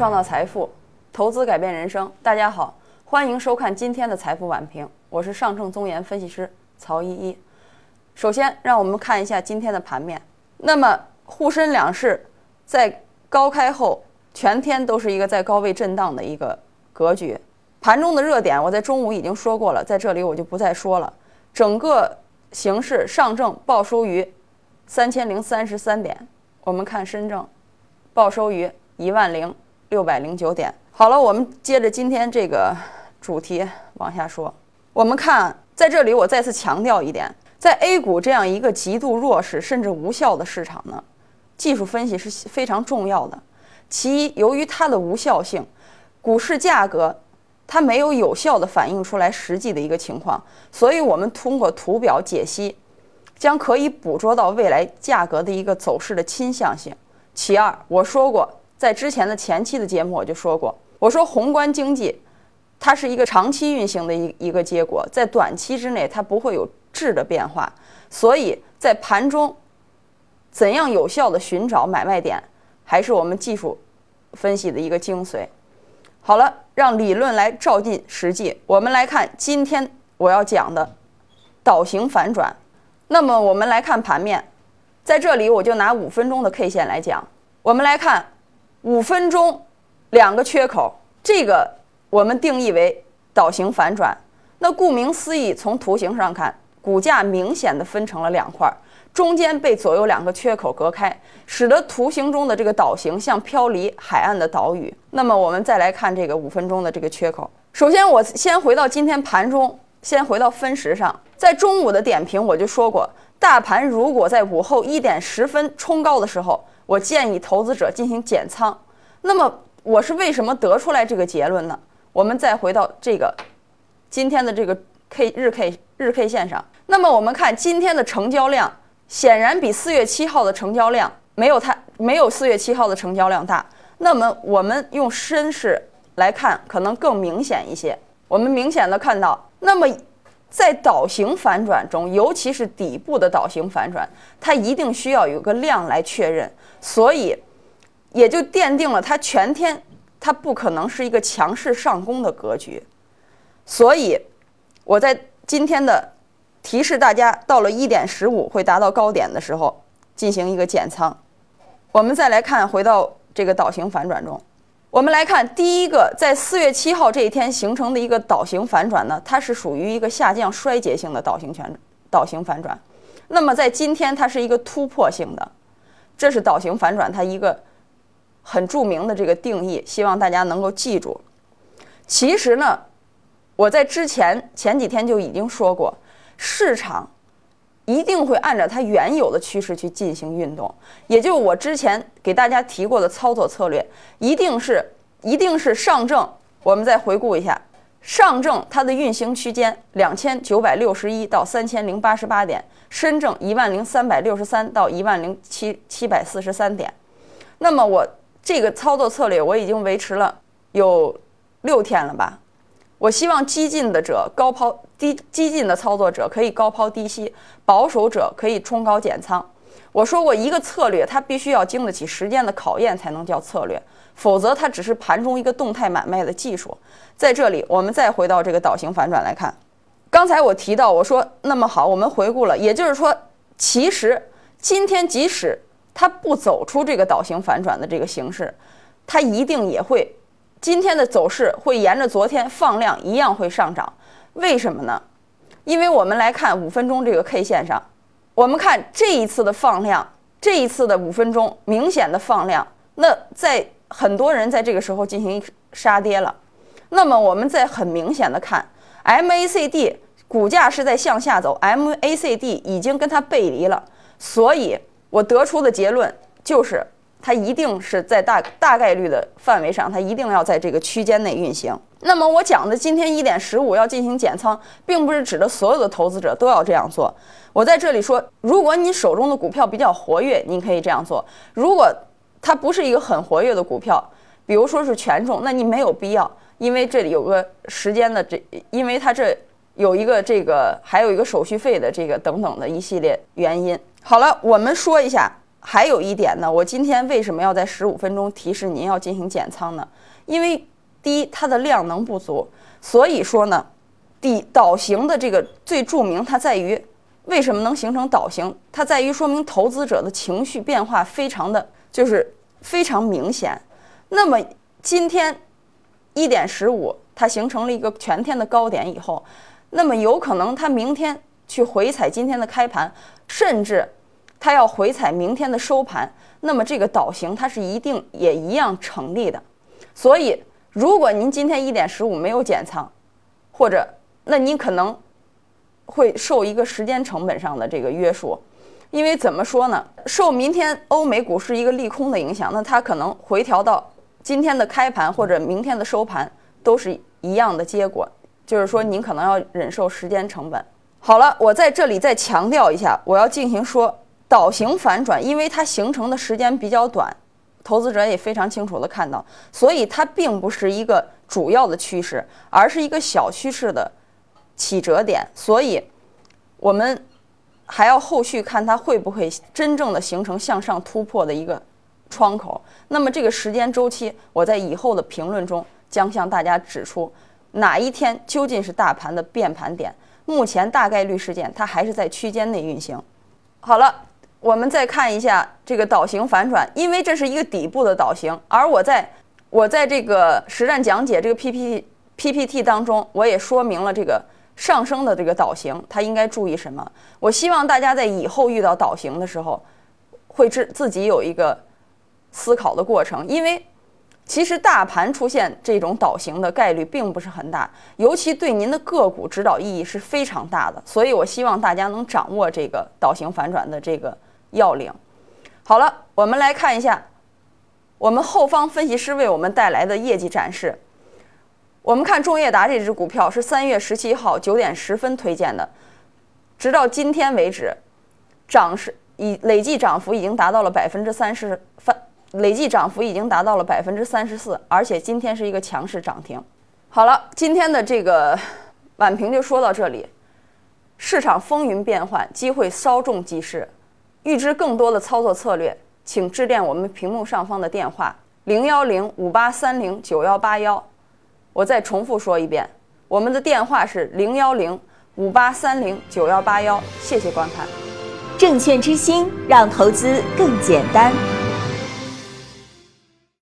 创造财富，投资改变人生。大家好，欢迎收看今天的财富晚评，我是上证综研分析师曹依依。首先，让我们看一下今天的盘面。那么，沪深两市在高开后，全天都是一个在高位震荡的一个格局。盘中的热点，我在中午已经说过了，在这里我就不再说了。整个形势，上证报收于三千零三十三点，我们看深证报收于一万零六百零九点。好了，我们接着今天这个主题往下说。我们看在这里，我再次强调一点，在 A 股这样一个极度弱势甚至无效的市场呢，技术分析是非常重要的。其一，由于它的无效性，股市价格。它没有有效的反映出来实际的一个情况，所以我们通过图表解析，将可以捕捉到未来价格的一个走势的倾向性。其二，我说过，在之前的前期的节目我就说过，我说宏观经济它是一个长期运行的一一个结果，在短期之内它不会有质的变化，所以在盘中怎样有效的寻找买卖点，还是我们技术分析的一个精髓。好了，让理论来照进实际。我们来看今天我要讲的倒型反转。那么我们来看盘面，在这里我就拿五分钟的 K 线来讲。我们来看五分钟两个缺口，这个我们定义为倒型反转。那顾名思义，从图形上看，股价明显的分成了两块。中间被左右两个缺口隔开，使得图形中的这个岛形像飘离海岸的岛屿。那么我们再来看这个五分钟的这个缺口。首先，我先回到今天盘中，先回到分时上，在中午的点评我就说过，大盘如果在午后一点十分冲高的时候，我建议投资者进行减仓。那么我是为什么得出来这个结论呢？我们再回到这个今天的这个 K 日 K 日 K 线上，那么我们看今天的成交量。显然比四月七号的成交量没有它没有四月七号的成交量大。那么我们用深市来看，可能更明显一些。我们明显的看到，那么在倒型反转中，尤其是底部的倒型反转，它一定需要有个量来确认，所以也就奠定了它全天它不可能是一个强势上攻的格局。所以我在今天的。提示大家，到了一点十五会达到高点的时候，进行一个减仓。我们再来看，回到这个倒型反转中，我们来看第一个，在四月七号这一天形成的一个倒型反转呢，它是属于一个下降衰竭性的倒型全倒型反转。那么在今天，它是一个突破性的，这是倒型反转它一个很著名的这个定义，希望大家能够记住。其实呢，我在之前前几天就已经说过。市场一定会按照它原有的趋势去进行运动，也就是我之前给大家提过的操作策略，一定是一定是上证。我们再回顾一下，上证它的运行区间两千九百六十一到三千零八十八点，深证一万零三百六十三到一万零七七百四十三点。那么我这个操作策略我已经维持了有六天了吧？我希望激进的者高抛低，激进的操作者可以高抛低吸，保守者可以冲高减仓。我说过，一个策略它必须要经得起时间的考验才能叫策略，否则它只是盘中一个动态买卖的技术。在这里，我们再回到这个倒型反转来看。刚才我提到，我说那么好，我们回顾了，也就是说，其实今天即使它不走出这个倒型反转的这个形式，它一定也会。今天的走势会沿着昨天放量一样会上涨，为什么呢？因为我们来看五分钟这个 K 线上，我们看这一次的放量，这一次的五分钟明显的放量，那在很多人在这个时候进行杀跌了。那么我们在很明显的看 MACD 股价是在向下走，MACD 已经跟它背离了，所以我得出的结论就是。它一定是在大大概率的范围上，它一定要在这个区间内运行。那么我讲的今天一点十五要进行减仓，并不是指的所有的投资者都要这样做。我在这里说，如果你手中的股票比较活跃，你可以这样做；如果它不是一个很活跃的股票，比如说是权重，那你没有必要，因为这里有个时间的这，因为它这有一个这个还有一个手续费的这个等等的一系列原因。好了，我们说一下。还有一点呢，我今天为什么要在十五分钟提示您要进行减仓呢？因为第一，它的量能不足，所以说呢，底倒形的这个最著名，它在于为什么能形成倒形？它在于说明投资者的情绪变化非常的就是非常明显。那么今天一点十五，它形成了一个全天的高点以后，那么有可能它明天去回踩今天的开盘，甚至它要回踩明天的收盘，那么这个倒形它是一定也一样成立的。所以，如果您今天一点十五没有减仓，或者那您可能会受一个时间成本上的这个约束，因为怎么说呢？受明天欧美股市一个利空的影响，那它可能回调到今天的开盘或者明天的收盘都是一样的结果，就是说您可能要忍受时间成本。好了，我在这里再强调一下，我要进行说倒形反转，因为它形成的时间比较短。投资者也非常清楚的看到，所以它并不是一个主要的趋势，而是一个小趋势的起折点。所以，我们还要后续看它会不会真正的形成向上突破的一个窗口。那么这个时间周期，我在以后的评论中将向大家指出哪一天究竟是大盘的变盘点。目前大概率事件它还是在区间内运行。好了。我们再看一下这个倒形反转，因为这是一个底部的倒形，而我在我在这个实战讲解这个 PPT PPT 当中，我也说明了这个上升的这个倒形，它应该注意什么？我希望大家在以后遇到倒形的时候，会自自己有一个思考的过程，因为其实大盘出现这种倒形的概率并不是很大，尤其对您的个股指导意义是非常大的，所以我希望大家能掌握这个倒形反转的这个。要领，好了，我们来看一下我们后方分析师为我们带来的业绩展示。我们看中业达这只股票是三月十七号九点十分推荐的，直到今天为止，涨是已累计涨幅已经达到了百分之三十，翻累计涨幅已经达到了百分之三十四，而且今天是一个强势涨停。好了，今天的这个晚评就说到这里。市场风云变幻，机会稍纵即逝。预知更多的操作策略，请致电我们屏幕上方的电话零幺零五八三零九幺八幺。我再重复说一遍，我们的电话是零幺零五八三零九幺八幺。谢谢观看，证券之星让投资更简单。